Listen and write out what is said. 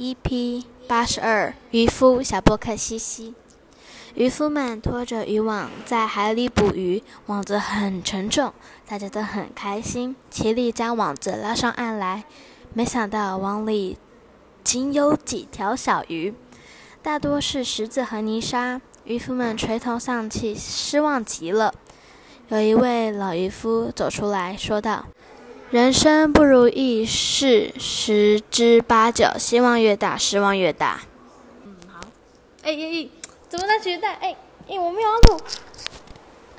EP 八十二，渔夫小波克西西。渔夫们拖着渔网在海里捕鱼，网子很沉重，大家都很开心，齐力将网子拉上岸来。没想到网里仅有几条小鱼，大多是石子和泥沙。渔夫们垂头丧气，失望极了。有一位老渔夫走出来说道。人生不如意事十之八九，希望越大，失望越大。嗯，好。哎哎哎，怎么在取代？哎哎，我没有录。